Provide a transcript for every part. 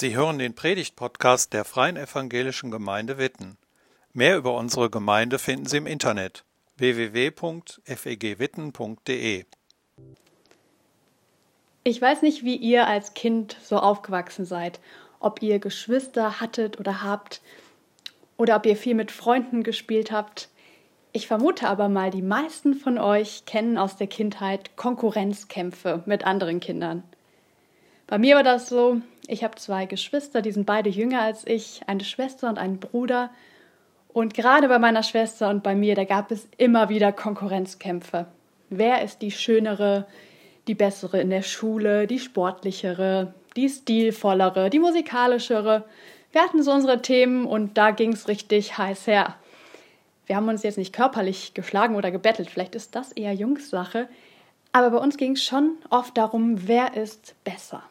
Sie hören den Predigt-Podcast der Freien Evangelischen Gemeinde Witten. Mehr über unsere Gemeinde finden Sie im Internet www.fegwitten.de. Ich weiß nicht, wie ihr als Kind so aufgewachsen seid, ob ihr Geschwister hattet oder habt oder ob ihr viel mit Freunden gespielt habt. Ich vermute aber mal, die meisten von euch kennen aus der Kindheit Konkurrenzkämpfe mit anderen Kindern. Bei mir war das so, ich habe zwei Geschwister, die sind beide jünger als ich, eine Schwester und einen Bruder. Und gerade bei meiner Schwester und bei mir, da gab es immer wieder Konkurrenzkämpfe. Wer ist die schönere, die bessere in der Schule, die sportlichere, die stilvollere, die musikalischere? Wir hatten so unsere Themen und da ging es richtig heiß her. Wir haben uns jetzt nicht körperlich geschlagen oder gebettelt, vielleicht ist das eher Jungssache, aber bei uns ging es schon oft darum, wer ist besser.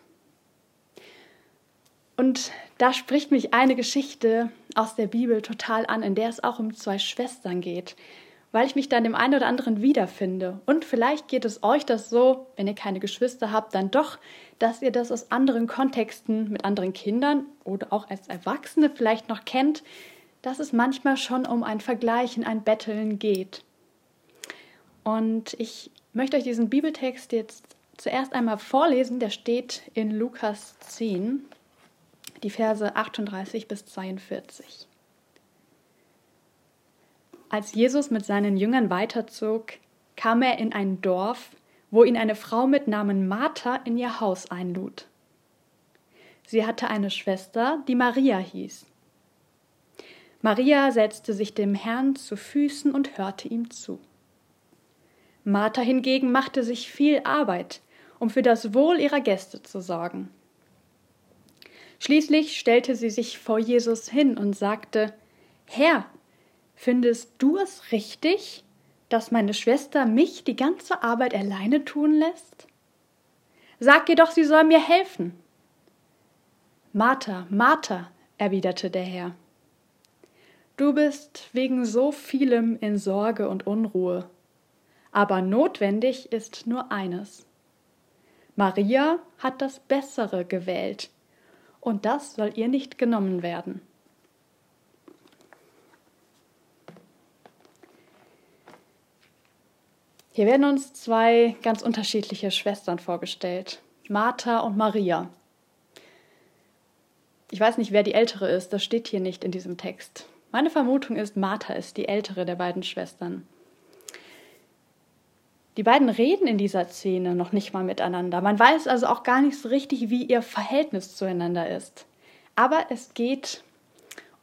Und da spricht mich eine Geschichte aus der Bibel total an, in der es auch um zwei Schwestern geht, weil ich mich da dem einen oder anderen wiederfinde. Und vielleicht geht es euch das so, wenn ihr keine Geschwister habt, dann doch, dass ihr das aus anderen Kontexten mit anderen Kindern oder auch als Erwachsene vielleicht noch kennt, dass es manchmal schon um ein Vergleichen, ein Betteln geht. Und ich möchte euch diesen Bibeltext jetzt zuerst einmal vorlesen, der steht in Lukas 10, die Verse 38 bis 42. Als Jesus mit seinen Jüngern weiterzog, kam er in ein Dorf, wo ihn eine Frau mit Namen Martha in ihr Haus einlud. Sie hatte eine Schwester, die Maria hieß. Maria setzte sich dem Herrn zu Füßen und hörte ihm zu. Martha hingegen machte sich viel Arbeit, um für das Wohl ihrer Gäste zu sorgen. Schließlich stellte sie sich vor Jesus hin und sagte Herr, findest du es richtig, dass meine Schwester mich die ganze Arbeit alleine tun lässt? Sag ihr doch, sie soll mir helfen. Martha, Martha, erwiderte der Herr, du bist wegen so vielem in Sorge und Unruhe, aber notwendig ist nur eines. Maria hat das Bessere gewählt, und das soll ihr nicht genommen werden. Hier werden uns zwei ganz unterschiedliche Schwestern vorgestellt, Martha und Maria. Ich weiß nicht, wer die ältere ist, das steht hier nicht in diesem Text. Meine Vermutung ist, Martha ist die ältere der beiden Schwestern. Die beiden reden in dieser Szene noch nicht mal miteinander. Man weiß also auch gar nicht so richtig, wie ihr Verhältnis zueinander ist. Aber es geht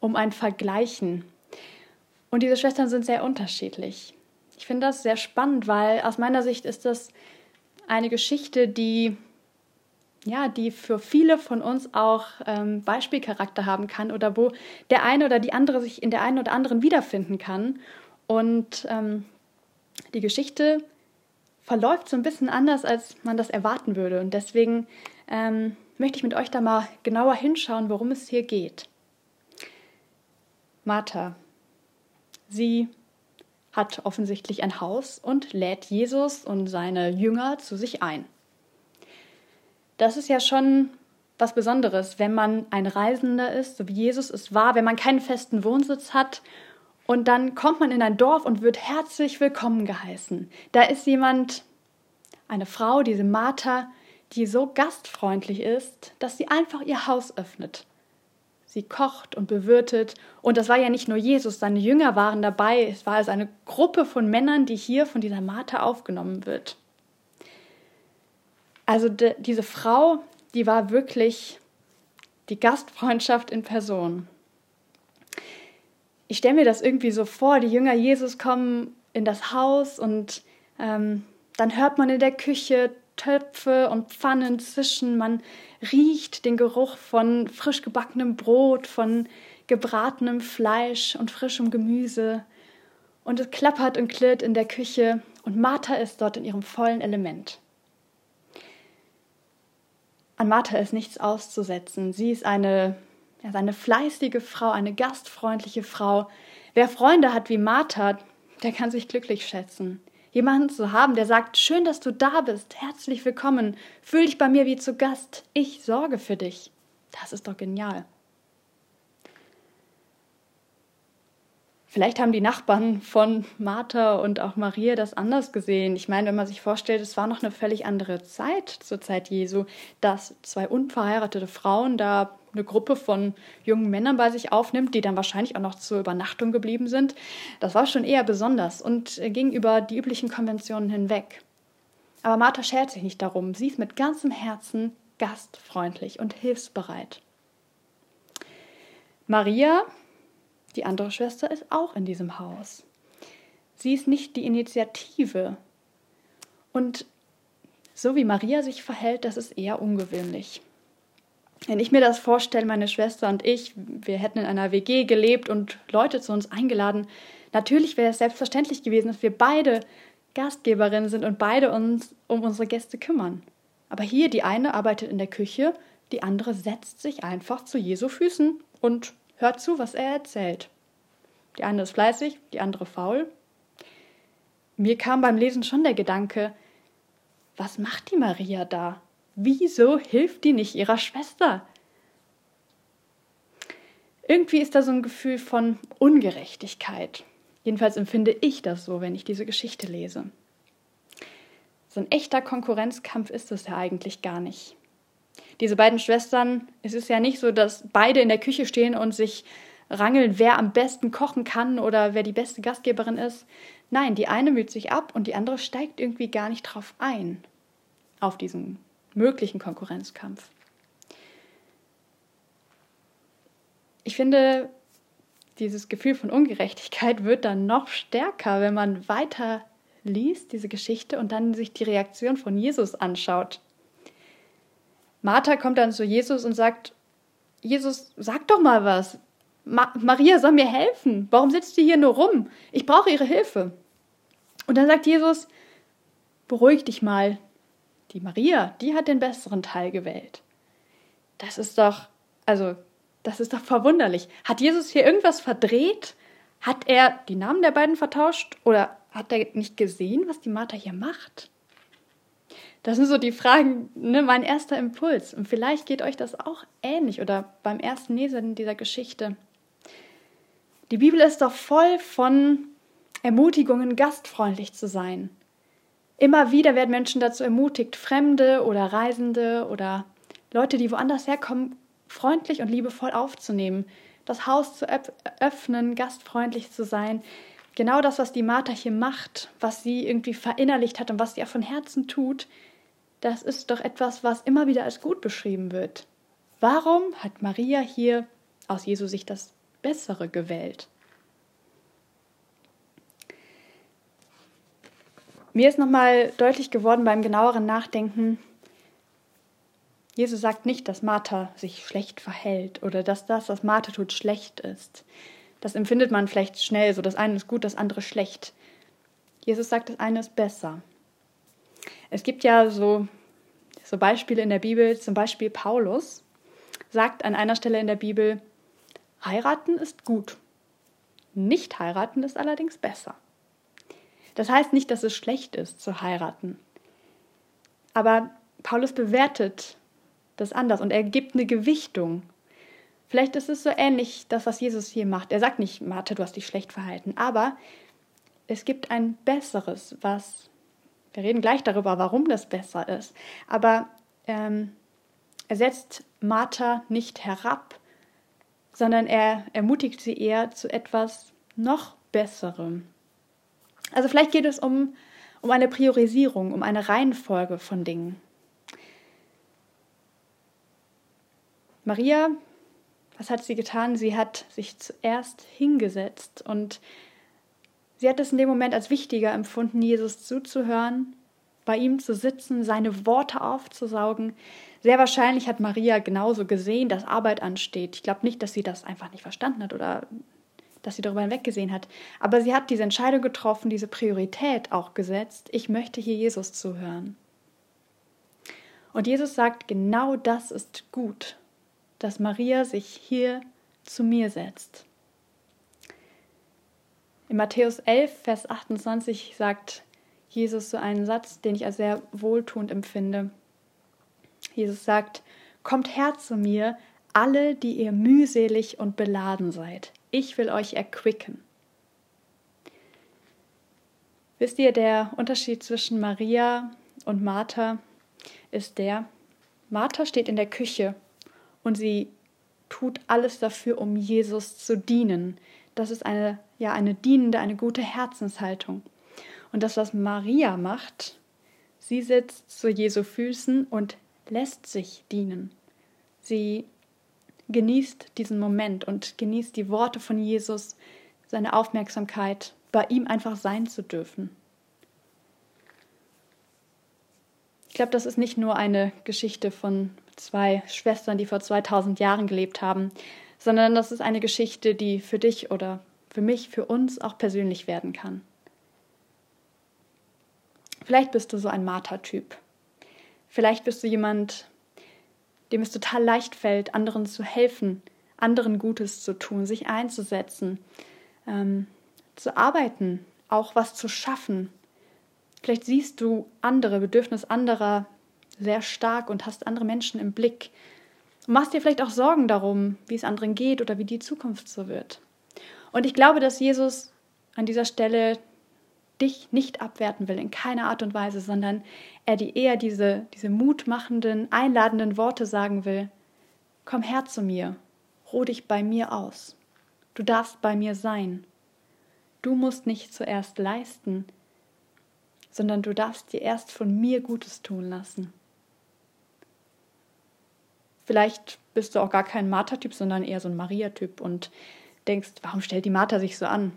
um ein Vergleichen. Und diese Schwestern sind sehr unterschiedlich. Ich finde das sehr spannend, weil aus meiner Sicht ist das eine Geschichte, die ja, die für viele von uns auch ähm, Beispielcharakter haben kann oder wo der eine oder die andere sich in der einen oder anderen wiederfinden kann. Und ähm, die Geschichte verläuft so ein bisschen anders, als man das erwarten würde. Und deswegen ähm, möchte ich mit euch da mal genauer hinschauen, worum es hier geht. Martha, sie hat offensichtlich ein Haus und lädt Jesus und seine Jünger zu sich ein. Das ist ja schon was Besonderes, wenn man ein Reisender ist, so wie Jesus es war, wenn man keinen festen Wohnsitz hat und dann kommt man in ein Dorf und wird herzlich willkommen geheißen. Da ist jemand, eine Frau, diese Martha, die so gastfreundlich ist, dass sie einfach ihr Haus öffnet. Sie kocht und bewirtet. Und das war ja nicht nur Jesus, seine Jünger waren dabei. Es war also eine Gruppe von Männern, die hier von dieser Martha aufgenommen wird. Also diese Frau, die war wirklich die Gastfreundschaft in Person ich stelle mir das irgendwie so vor, die Jünger Jesus kommen in das Haus und ähm, dann hört man in der Küche Töpfe und Pfannen zischen, man riecht den Geruch von frisch gebackenem Brot, von gebratenem Fleisch und frischem Gemüse und es klappert und klirrt in der Küche und Martha ist dort in ihrem vollen Element. An Martha ist nichts auszusetzen. Sie ist eine er ist eine fleißige Frau, eine gastfreundliche Frau. Wer Freunde hat wie Martha, der kann sich glücklich schätzen. Jemanden zu haben, der sagt, schön, dass du da bist, herzlich willkommen, fühl dich bei mir wie zu Gast, ich sorge für dich. Das ist doch genial. Vielleicht haben die Nachbarn von Martha und auch Maria das anders gesehen. Ich meine, wenn man sich vorstellt, es war noch eine völlig andere Zeit zur Zeit Jesu, dass zwei unverheiratete Frauen da eine Gruppe von jungen Männern bei sich aufnimmt, die dann wahrscheinlich auch noch zur Übernachtung geblieben sind. Das war schon eher besonders und ging über die üblichen Konventionen hinweg. Aber Martha schert sich nicht darum. Sie ist mit ganzem Herzen gastfreundlich und hilfsbereit. Maria die andere Schwester ist auch in diesem Haus. Sie ist nicht die Initiative. Und so wie Maria sich verhält, das ist eher ungewöhnlich. Wenn ich mir das vorstelle, meine Schwester und ich, wir hätten in einer WG gelebt und Leute zu uns eingeladen, natürlich wäre es selbstverständlich gewesen, dass wir beide Gastgeberinnen sind und beide uns um unsere Gäste kümmern. Aber hier, die eine arbeitet in der Küche, die andere setzt sich einfach zu Jesu Füßen und hört zu, was er erzählt. Die eine ist fleißig, die andere faul. Mir kam beim Lesen schon der Gedanke, was macht die Maria da? Wieso hilft die nicht ihrer Schwester? Irgendwie ist da so ein Gefühl von Ungerechtigkeit. Jedenfalls empfinde ich das so, wenn ich diese Geschichte lese. So ein echter Konkurrenzkampf ist es ja eigentlich gar nicht diese beiden Schwestern, es ist ja nicht so, dass beide in der Küche stehen und sich rangeln, wer am besten kochen kann oder wer die beste Gastgeberin ist. Nein, die eine müht sich ab und die andere steigt irgendwie gar nicht drauf ein, auf diesen möglichen Konkurrenzkampf. Ich finde, dieses Gefühl von Ungerechtigkeit wird dann noch stärker, wenn man weiter liest, diese Geschichte, und dann sich die Reaktion von Jesus anschaut. Martha kommt dann zu Jesus und sagt, Jesus, sag doch mal was. Ma Maria soll mir helfen. Warum sitzt sie hier nur rum? Ich brauche ihre Hilfe. Und dann sagt Jesus, beruhig dich mal. Die Maria, die hat den besseren Teil gewählt. Das ist doch, also, das ist doch verwunderlich. Hat Jesus hier irgendwas verdreht? Hat er die Namen der beiden vertauscht? Oder hat er nicht gesehen, was die Martha hier macht? Das sind so die Fragen, ne, mein erster Impuls. Und vielleicht geht euch das auch ähnlich oder beim ersten Lesen dieser Geschichte. Die Bibel ist doch voll von Ermutigungen, gastfreundlich zu sein. Immer wieder werden Menschen dazu ermutigt, Fremde oder Reisende oder Leute, die woanders herkommen, freundlich und liebevoll aufzunehmen, das Haus zu öffnen, gastfreundlich zu sein. Genau das, was die Martha hier macht, was sie irgendwie verinnerlicht hat und was sie auch von Herzen tut, das ist doch etwas, was immer wieder als gut beschrieben wird. Warum hat Maria hier aus Jesu Sicht das Bessere gewählt? Mir ist nochmal deutlich geworden beim genaueren Nachdenken, Jesus sagt nicht, dass Martha sich schlecht verhält oder dass das, was Martha tut, schlecht ist. Das empfindet man vielleicht schnell so. Das eine ist gut, das andere schlecht. Jesus sagt, das eine ist besser. Es gibt ja so, so Beispiele in der Bibel, zum Beispiel Paulus sagt an einer Stelle in der Bibel, heiraten ist gut. Nicht heiraten ist allerdings besser. Das heißt nicht, dass es schlecht ist zu heiraten. Aber Paulus bewertet das anders und er gibt eine Gewichtung. Vielleicht ist es so ähnlich, das, was Jesus hier macht. Er sagt nicht, Martha, du hast dich schlecht verhalten, aber es gibt ein Besseres, was wir reden gleich darüber, warum das besser ist. Aber ähm, er setzt Martha nicht herab, sondern er ermutigt sie eher zu etwas noch Besserem. Also vielleicht geht es um, um eine Priorisierung, um eine Reihenfolge von Dingen. Maria, was hat sie getan? Sie hat sich zuerst hingesetzt und Sie hat es in dem Moment als wichtiger empfunden, Jesus zuzuhören, bei ihm zu sitzen, seine Worte aufzusaugen. Sehr wahrscheinlich hat Maria genauso gesehen, dass Arbeit ansteht. Ich glaube nicht, dass sie das einfach nicht verstanden hat oder dass sie darüber hinweggesehen hat. Aber sie hat diese Entscheidung getroffen, diese Priorität auch gesetzt. Ich möchte hier Jesus zuhören. Und Jesus sagt, genau das ist gut, dass Maria sich hier zu mir setzt. In Matthäus 11, Vers 28 sagt Jesus so einen Satz, den ich als sehr wohltuend empfinde. Jesus sagt, Kommt her zu mir, alle, die ihr mühselig und beladen seid. Ich will euch erquicken. Wisst ihr, der Unterschied zwischen Maria und Martha ist der, Martha steht in der Küche und sie tut alles dafür, um Jesus zu dienen. Das ist eine, ja, eine dienende, eine gute Herzenshaltung. Und das, was Maria macht, sie sitzt zu Jesu Füßen und lässt sich dienen. Sie genießt diesen Moment und genießt die Worte von Jesus, seine Aufmerksamkeit, bei ihm einfach sein zu dürfen. Ich glaube, das ist nicht nur eine Geschichte von zwei Schwestern, die vor 2000 Jahren gelebt haben, sondern das ist eine Geschichte, die für dich oder für mich, für uns auch persönlich werden kann. Vielleicht bist du so ein Martha-Typ. Vielleicht bist du jemand, dem es total leicht fällt, anderen zu helfen, anderen Gutes zu tun, sich einzusetzen, ähm, zu arbeiten, auch was zu schaffen. Vielleicht siehst du andere, Bedürfnis anderer sehr stark und hast andere Menschen im Blick. Und machst dir vielleicht auch Sorgen darum, wie es anderen geht oder wie die Zukunft so wird. Und ich glaube, dass Jesus an dieser Stelle dich nicht abwerten will, in keiner Art und Weise, sondern er dir eher diese, diese mutmachenden, einladenden Worte sagen will. Komm her zu mir, ruh dich bei mir aus. Du darfst bei mir sein. Du musst nicht zuerst leisten, sondern du darfst dir erst von mir Gutes tun lassen. Vielleicht bist du auch gar kein Martha-Typ, sondern eher so ein Maria-Typ und denkst, warum stellt die Martha sich so an?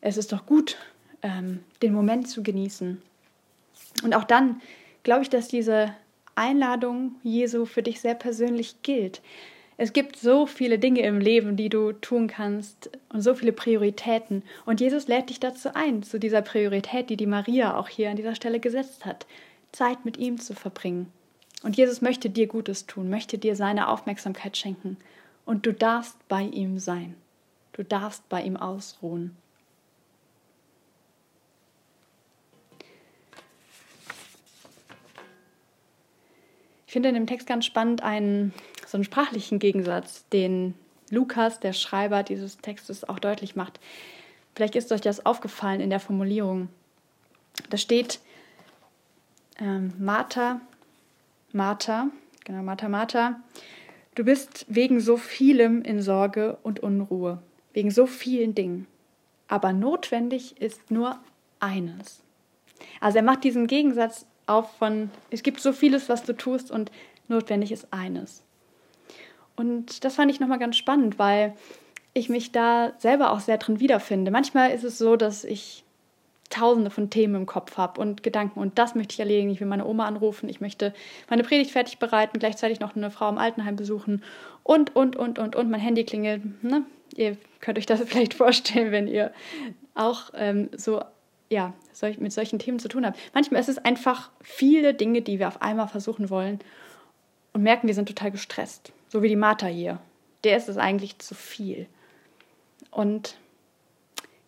Es ist doch gut, ähm, den Moment zu genießen. Und auch dann glaube ich, dass diese Einladung Jesu für dich sehr persönlich gilt. Es gibt so viele Dinge im Leben, die du tun kannst und so viele Prioritäten. Und Jesus lädt dich dazu ein, zu dieser Priorität, die die Maria auch hier an dieser Stelle gesetzt hat, Zeit mit ihm zu verbringen. Und Jesus möchte dir Gutes tun, möchte dir seine Aufmerksamkeit schenken. Und du darfst bei ihm sein. Du darfst bei ihm ausruhen. Ich finde in dem Text ganz spannend einen so einen sprachlichen Gegensatz, den Lukas, der Schreiber dieses Textes, auch deutlich macht. Vielleicht ist euch das aufgefallen in der Formulierung. Da steht ähm, Martha, Martha, genau, Martha, Martha, du bist wegen so vielem in Sorge und Unruhe, wegen so vielen Dingen. Aber notwendig ist nur eines. Also er macht diesen Gegensatz auf von, es gibt so vieles, was du tust und notwendig ist eines. Und das fand ich nochmal ganz spannend, weil ich mich da selber auch sehr drin wiederfinde. Manchmal ist es so, dass ich tausende von Themen im Kopf habe und Gedanken und das möchte ich erledigen. Ich will meine Oma anrufen, ich möchte meine Predigt fertig bereiten, gleichzeitig noch eine Frau im Altenheim besuchen und, und, und, und, und. Mein Handy klingelt. Ne? Ihr könnt euch das vielleicht vorstellen, wenn ihr auch ähm, so ja, mit solchen Themen zu tun habe. Manchmal ist es einfach viele Dinge, die wir auf einmal versuchen wollen und merken, wir sind total gestresst. So wie die Martha hier. Der ist es eigentlich zu viel. Und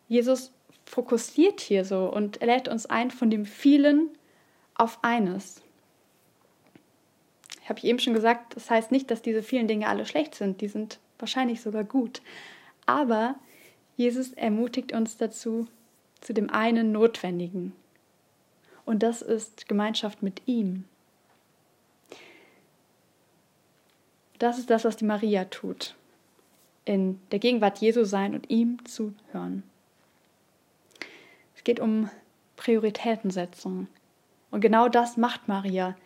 Jesus fokussiert hier so und er lädt uns ein von dem vielen auf eines. Ich habe eben schon gesagt, das heißt nicht, dass diese vielen Dinge alle schlecht sind. Die sind wahrscheinlich sogar gut. Aber Jesus ermutigt uns dazu, zu dem einen Notwendigen. Und das ist Gemeinschaft mit ihm. Das ist das, was die Maria tut. In der Gegenwart Jesu sein und ihm zuhören. Es geht um Prioritätensetzung. Und genau das macht Maria.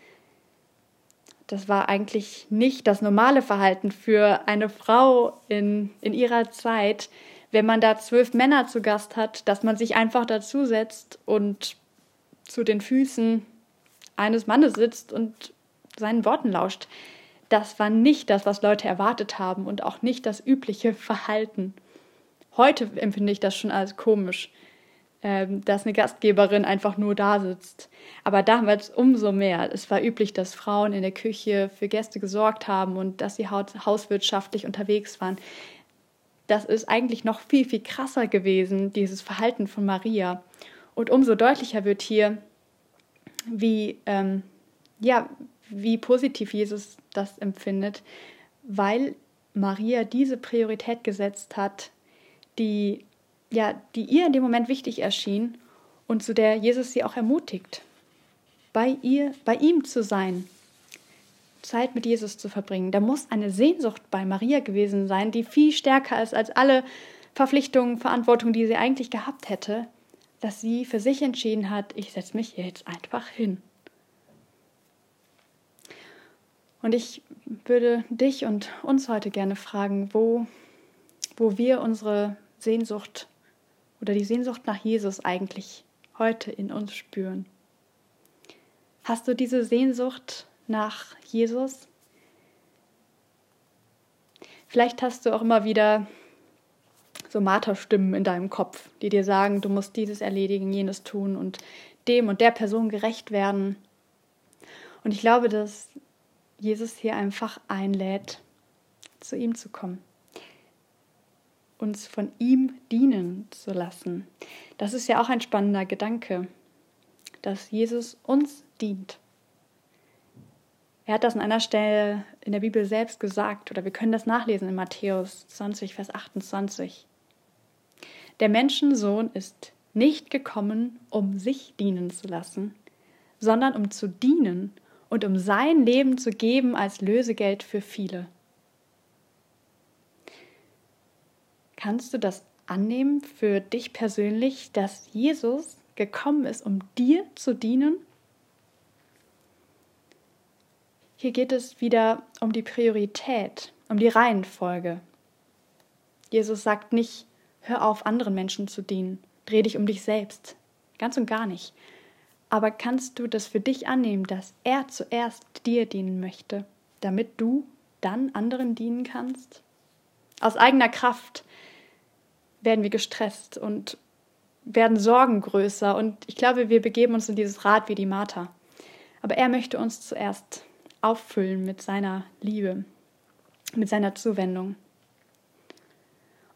Das war eigentlich nicht das normale Verhalten für eine Frau in, in ihrer Zeit, wenn man da zwölf Männer zu Gast hat, dass man sich einfach dazusetzt und zu den Füßen eines Mannes sitzt und seinen Worten lauscht. Das war nicht das, was Leute erwartet haben und auch nicht das übliche Verhalten. Heute empfinde ich das schon als komisch, ähm, dass eine Gastgeberin einfach nur da sitzt. Aber damals umso mehr. Es war üblich, dass Frauen in der Küche für Gäste gesorgt haben und dass sie hauswirtschaftlich unterwegs waren das ist eigentlich noch viel, viel krasser gewesen, dieses Verhalten von Maria. Und umso deutlicher wird hier, wie, ähm, ja, wie positiv Jesus das empfindet, weil Maria diese Priorität gesetzt hat, die, ja, die ihr in dem Moment wichtig erschien und zu der Jesus sie auch ermutigt, bei ihr, bei ihm zu sein, Zeit mit Jesus zu verbringen. Da muss eine Sehnsucht bei Maria gewesen sein, die viel stärker ist als alle Verpflichtungen, Verantwortung, die sie eigentlich gehabt hätte, dass sie für sich entschieden hat, ich setze mich jetzt einfach hin. Und ich würde dich und uns heute gerne fragen, wo, wo wir unsere Sehnsucht oder die Sehnsucht nach Jesus eigentlich heute in uns spüren. Hast du diese Sehnsucht nach Jesus? Vielleicht hast du auch immer wieder so Marterstimmen in deinem Kopf, die dir sagen, du musst dieses erledigen, jenes tun und dem und der Person gerecht werden. Und ich glaube, dass Jesus hier einfach einlädt, zu ihm zu kommen, uns von ihm dienen zu lassen. Das ist ja auch ein spannender Gedanke, dass Jesus uns dient. Er hat das an einer Stelle in der Bibel selbst gesagt, oder wir können das nachlesen in Matthäus 20, Vers 28. Der Menschensohn ist nicht gekommen, um sich dienen zu lassen, sondern um zu dienen und um sein Leben zu geben als Lösegeld für viele. Kannst du das annehmen für dich persönlich, dass Jesus gekommen ist, um dir zu dienen? Hier geht es wieder um die Priorität, um die Reihenfolge. Jesus sagt nicht, hör auf, anderen Menschen zu dienen, dreh dich um dich selbst. Ganz und gar nicht. Aber kannst du das für dich annehmen, dass er zuerst dir dienen möchte, damit du dann anderen dienen kannst? Aus eigener Kraft werden wir gestresst und werden Sorgen größer und ich glaube, wir begeben uns in dieses Rad wie die Martha. Aber er möchte uns zuerst auffüllen mit seiner Liebe, mit seiner Zuwendung.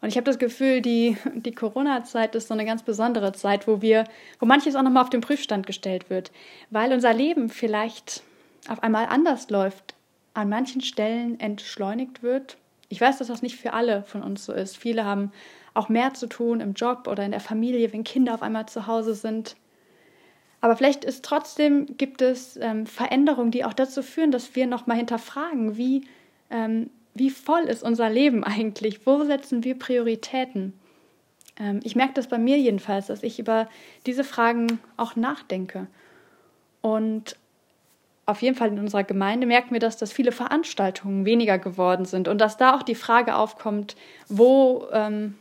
Und ich habe das Gefühl, die, die Corona-Zeit ist so eine ganz besondere Zeit, wo wir, wo manches auch nochmal auf den Prüfstand gestellt wird, weil unser Leben vielleicht auf einmal anders läuft, an manchen Stellen entschleunigt wird. Ich weiß, dass das nicht für alle von uns so ist. Viele haben auch mehr zu tun im Job oder in der Familie, wenn Kinder auf einmal zu Hause sind. Aber vielleicht ist trotzdem gibt es ähm, Veränderungen, die auch dazu führen, dass wir nochmal hinterfragen, wie ähm, wie voll ist unser Leben eigentlich? Wo setzen wir Prioritäten? Ähm, ich merke das bei mir jedenfalls, dass ich über diese Fragen auch nachdenke. Und auf jeden Fall in unserer Gemeinde merken wir das, dass viele Veranstaltungen weniger geworden sind und dass da auch die Frage aufkommt, wo, ähm,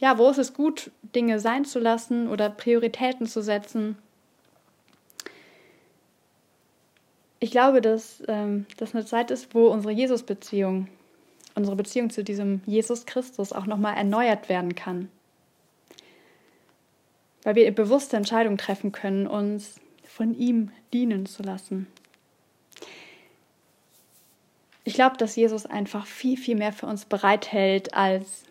ja, wo ist es gut, Dinge sein zu lassen oder Prioritäten zu setzen. Ich glaube, dass ähm, das eine Zeit ist, wo unsere Jesus-Beziehung unsere Beziehung zu diesem Jesus Christus auch nochmal erneuert werden kann. Weil wir bewusste Entscheidungen treffen können, uns von ihm dienen zu lassen. Ich glaube, dass Jesus einfach viel, viel mehr für uns bereithält als,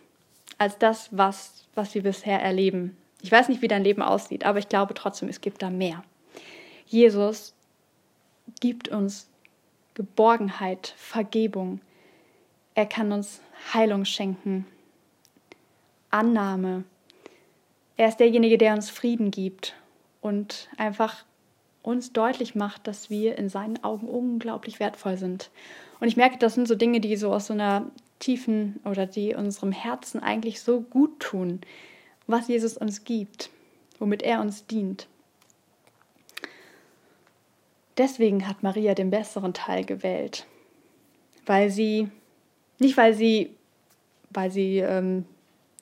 als das, was, was wir bisher erleben. Ich weiß nicht, wie dein Leben aussieht, aber ich glaube trotzdem, es gibt da mehr. Jesus gibt uns Geborgenheit, Vergebung, er kann uns Heilung schenken, Annahme. Er ist derjenige, der uns Frieden gibt und einfach uns deutlich macht, dass wir in seinen Augen unglaublich wertvoll sind. Und ich merke, das sind so Dinge, die so aus so einer tiefen oder die unserem Herzen eigentlich so gut tun, was Jesus uns gibt, womit er uns dient. Deswegen hat Maria den besseren Teil gewählt, weil sie nicht, weil sie, weil sie ähm,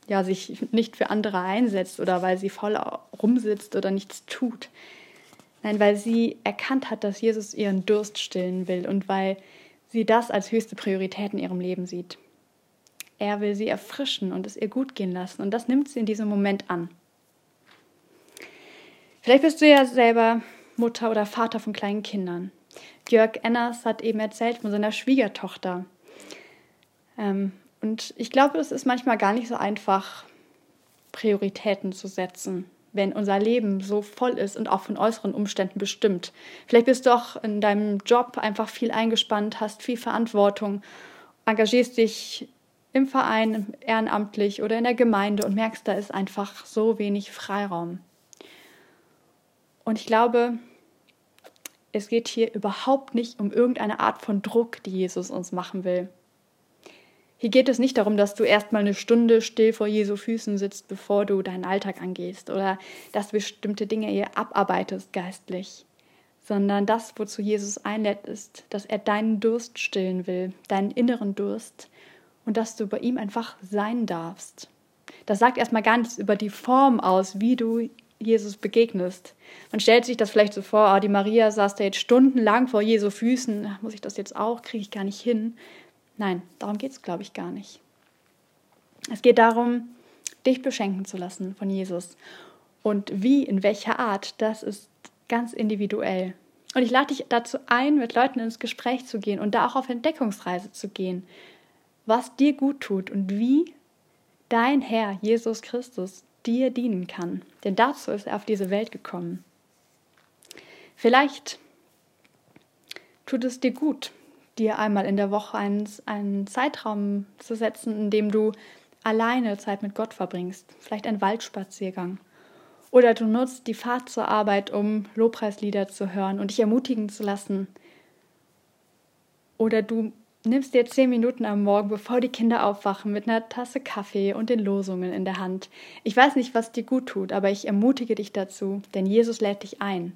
ja, sich nicht für andere einsetzt oder weil sie voll rumsitzt oder nichts tut. Nein, weil sie erkannt hat, dass Jesus ihren Durst stillen will und weil sie das als höchste Priorität in ihrem Leben sieht. Er will sie erfrischen und es ihr gut gehen lassen und das nimmt sie in diesem Moment an. Vielleicht bist du ja selber Mutter oder Vater von kleinen Kindern. Jörg Enners hat eben erzählt von seiner Schwiegertochter, ähm, und ich glaube, es ist manchmal gar nicht so einfach, Prioritäten zu setzen, wenn unser Leben so voll ist und auch von äußeren Umständen bestimmt. Vielleicht bist du auch in deinem Job einfach viel eingespannt, hast viel Verantwortung engagierst dich im Verein ehrenamtlich oder in der Gemeinde und merkst, da ist einfach so wenig Freiraum. Und ich glaube, es geht hier überhaupt nicht um irgendeine Art von Druck, die Jesus uns machen will. Hier geht es nicht darum, dass du erstmal eine Stunde still vor Jesu Füßen sitzt, bevor du deinen Alltag angehst oder dass du bestimmte Dinge hier abarbeitest geistlich, sondern das, wozu Jesus einlädt, ist, dass er deinen Durst stillen will, deinen inneren Durst und dass du bei ihm einfach sein darfst. Das sagt erstmal gar nichts über die Form aus, wie du Jesus begegnest. Man stellt sich das vielleicht so vor, oh, die Maria saß da jetzt stundenlang vor Jesu Füßen, muss ich das jetzt auch, kriege ich gar nicht hin. Nein, darum geht es, glaube ich, gar nicht. Es geht darum, dich beschenken zu lassen von Jesus. Und wie, in welcher Art, das ist ganz individuell. Und ich lade dich dazu ein, mit Leuten ins Gespräch zu gehen und da auch auf Entdeckungsreise zu gehen, was dir gut tut und wie dein Herr Jesus Christus dir dienen kann. Denn dazu ist er auf diese Welt gekommen. Vielleicht tut es dir gut, dir einmal in der Woche einen, einen Zeitraum zu setzen, in dem du alleine Zeit mit Gott verbringst. Vielleicht ein Waldspaziergang. Oder du nutzt die Fahrt zur Arbeit, um Lobpreislieder zu hören und dich ermutigen zu lassen. Oder du nimmst dir zehn Minuten am Morgen, bevor die Kinder aufwachen, mit einer Tasse Kaffee und den Losungen in der Hand. Ich weiß nicht, was dir gut tut, aber ich ermutige dich dazu, denn Jesus lädt dich ein.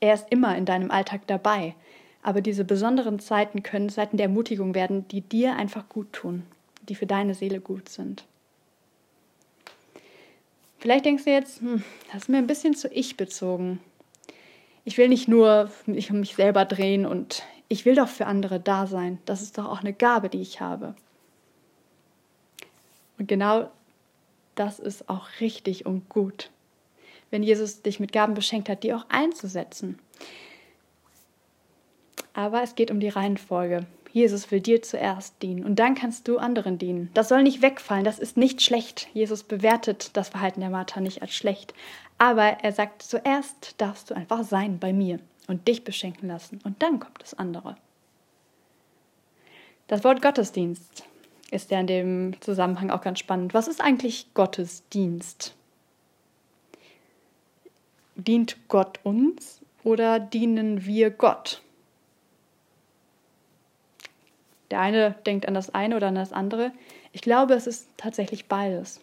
Er ist immer in deinem Alltag dabei. Aber diese besonderen Zeiten können Zeiten der Ermutigung werden, die dir einfach gut tun, die für deine Seele gut sind. Vielleicht denkst du jetzt, hm, das ist mir ein bisschen zu ich bezogen. Ich will nicht nur mich um mich selber drehen und ich will doch für andere da sein. Das ist doch auch eine Gabe, die ich habe. Und genau das ist auch richtig und gut. Wenn Jesus dich mit Gaben beschenkt hat, die auch einzusetzen. Aber es geht um die Reihenfolge. Jesus will dir zuerst dienen und dann kannst du anderen dienen. Das soll nicht wegfallen, das ist nicht schlecht. Jesus bewertet das Verhalten der Martha nicht als schlecht. Aber er sagt, zuerst darfst du einfach sein bei mir und dich beschenken lassen und dann kommt das andere. Das Wort Gottesdienst ist ja in dem Zusammenhang auch ganz spannend. Was ist eigentlich Gottesdienst? Dient Gott uns oder dienen wir Gott? Der eine denkt an das eine oder an das andere. Ich glaube, es ist tatsächlich beides.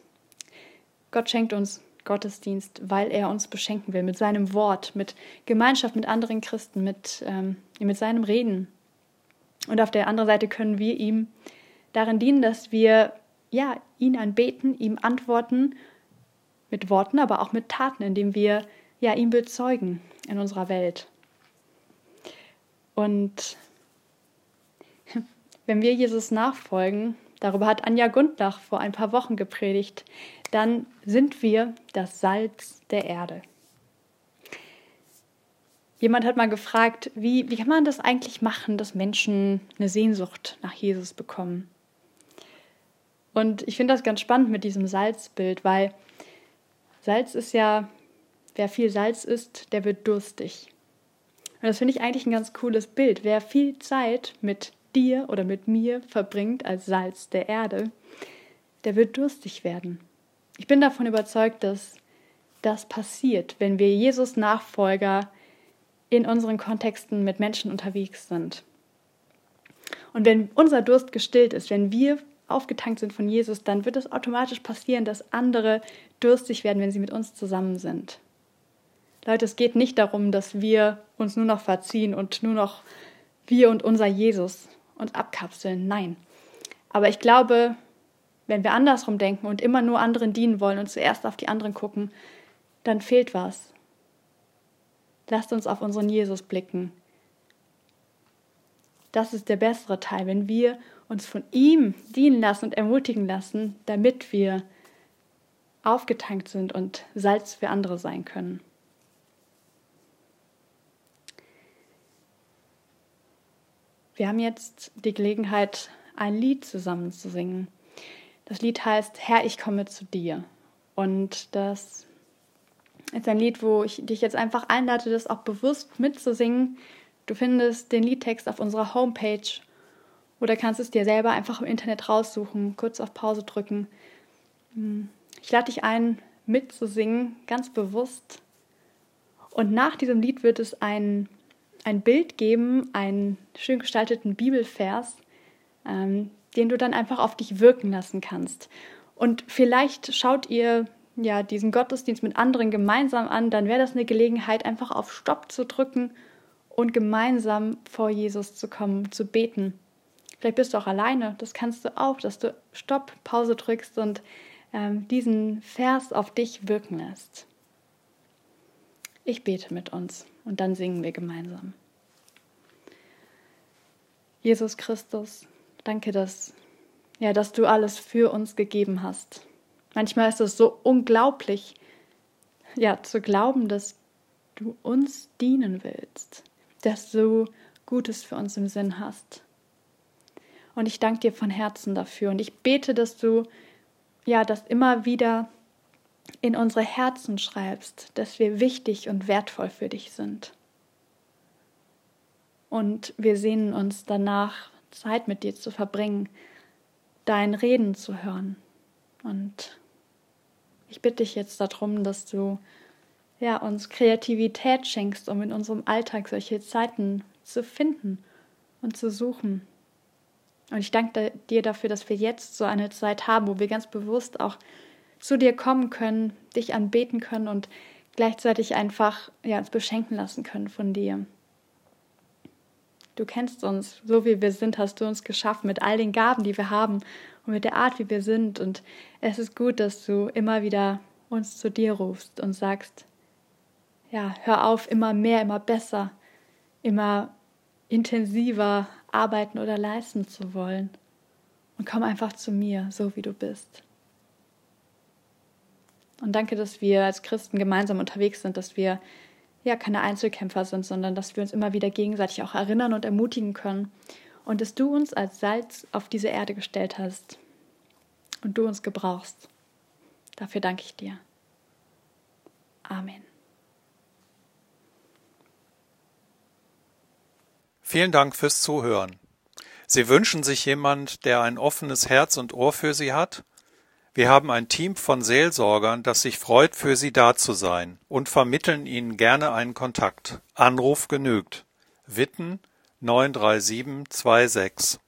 Gott schenkt uns Gottesdienst, weil er uns beschenken will mit seinem Wort, mit Gemeinschaft mit anderen Christen, mit, ähm, mit seinem Reden. Und auf der anderen Seite können wir ihm darin dienen, dass wir ja, ihn anbeten, ihm antworten mit Worten, aber auch mit Taten, indem wir ja, ihn bezeugen in unserer Welt. Und wenn wir Jesus nachfolgen, darüber hat Anja Gundlach vor ein paar Wochen gepredigt, dann sind wir das Salz der Erde. Jemand hat mal gefragt, wie, wie kann man das eigentlich machen, dass Menschen eine Sehnsucht nach Jesus bekommen? Und ich finde das ganz spannend mit diesem Salzbild, weil Salz ist ja, wer viel Salz isst, der wird durstig. Und das finde ich eigentlich ein ganz cooles Bild. Wer viel Zeit mit dir oder mit mir verbringt als Salz der Erde, der wird durstig werden. Ich bin davon überzeugt, dass das passiert, wenn wir Jesus Nachfolger in unseren Kontexten mit Menschen unterwegs sind. Und wenn unser Durst gestillt ist, wenn wir aufgetankt sind von Jesus, dann wird es automatisch passieren, dass andere durstig werden, wenn sie mit uns zusammen sind. Leute, es geht nicht darum, dass wir uns nur noch verziehen und nur noch wir und unser Jesus uns abkapseln. Nein. Aber ich glaube, wenn wir andersrum denken und immer nur anderen dienen wollen und zuerst auf die anderen gucken, dann fehlt was. Lasst uns auf unseren Jesus blicken. Das ist der bessere Teil, wenn wir uns von ihm dienen lassen und ermutigen lassen, damit wir aufgetankt sind und Salz für andere sein können. Wir haben jetzt die Gelegenheit, ein Lied zusammen zu singen. Das Lied heißt Herr, ich komme zu dir. Und das ist ein Lied, wo ich dich jetzt einfach einlade, das auch bewusst mitzusingen. Du findest den Liedtext auf unserer Homepage oder kannst es dir selber einfach im Internet raussuchen, kurz auf Pause drücken. Hm. Ich lade dich ein, mitzusingen, ganz bewusst. Und nach diesem Lied wird es ein, ein Bild geben, einen schön gestalteten Bibelvers, ähm, den du dann einfach auf dich wirken lassen kannst. Und vielleicht schaut ihr ja diesen Gottesdienst mit anderen gemeinsam an, dann wäre das eine Gelegenheit, einfach auf Stopp zu drücken und gemeinsam vor Jesus zu kommen, zu beten. Vielleicht bist du auch alleine, das kannst du auch, dass du Stopp, Pause drückst und ähm, diesen Vers auf dich wirken lässt. Ich bete mit uns und dann singen wir gemeinsam. Jesus Christus, danke, dass, ja, dass du alles für uns gegeben hast. Manchmal ist es so unglaublich, ja, zu glauben, dass du uns dienen willst, dass du Gutes für uns im Sinn hast. Und ich danke dir von Herzen dafür. Und ich bete, dass du ja das immer wieder in unsere Herzen schreibst, dass wir wichtig und wertvoll für dich sind. Und wir sehnen uns danach, Zeit mit dir zu verbringen, dein Reden zu hören. Und ich bitte dich jetzt darum, dass du ja, uns Kreativität schenkst, um in unserem Alltag solche Zeiten zu finden und zu suchen. Und ich danke dir dafür, dass wir jetzt so eine Zeit haben, wo wir ganz bewusst auch zu dir kommen können, dich anbeten können und gleichzeitig einfach ja, uns beschenken lassen können von dir. Du kennst uns, so wie wir sind, hast du uns geschaffen mit all den Gaben, die wir haben und mit der Art, wie wir sind. Und es ist gut, dass du immer wieder uns zu dir rufst und sagst, ja, hör auf, immer mehr, immer besser, immer intensiver arbeiten oder leisten zu wollen. Und komm einfach zu mir, so wie du bist. Und danke, dass wir als Christen gemeinsam unterwegs sind, dass wir ja keine Einzelkämpfer sind, sondern dass wir uns immer wieder gegenseitig auch erinnern und ermutigen können. Und dass du uns als Salz auf diese Erde gestellt hast und du uns gebrauchst. Dafür danke ich dir. Amen. Vielen Dank fürs Zuhören. Sie wünschen sich jemand, der ein offenes Herz und Ohr für Sie hat? Wir haben ein Team von Seelsorgern, das sich freut, für Sie da zu sein und vermitteln Ihnen gerne einen Kontakt. Anruf genügt. Witten 93726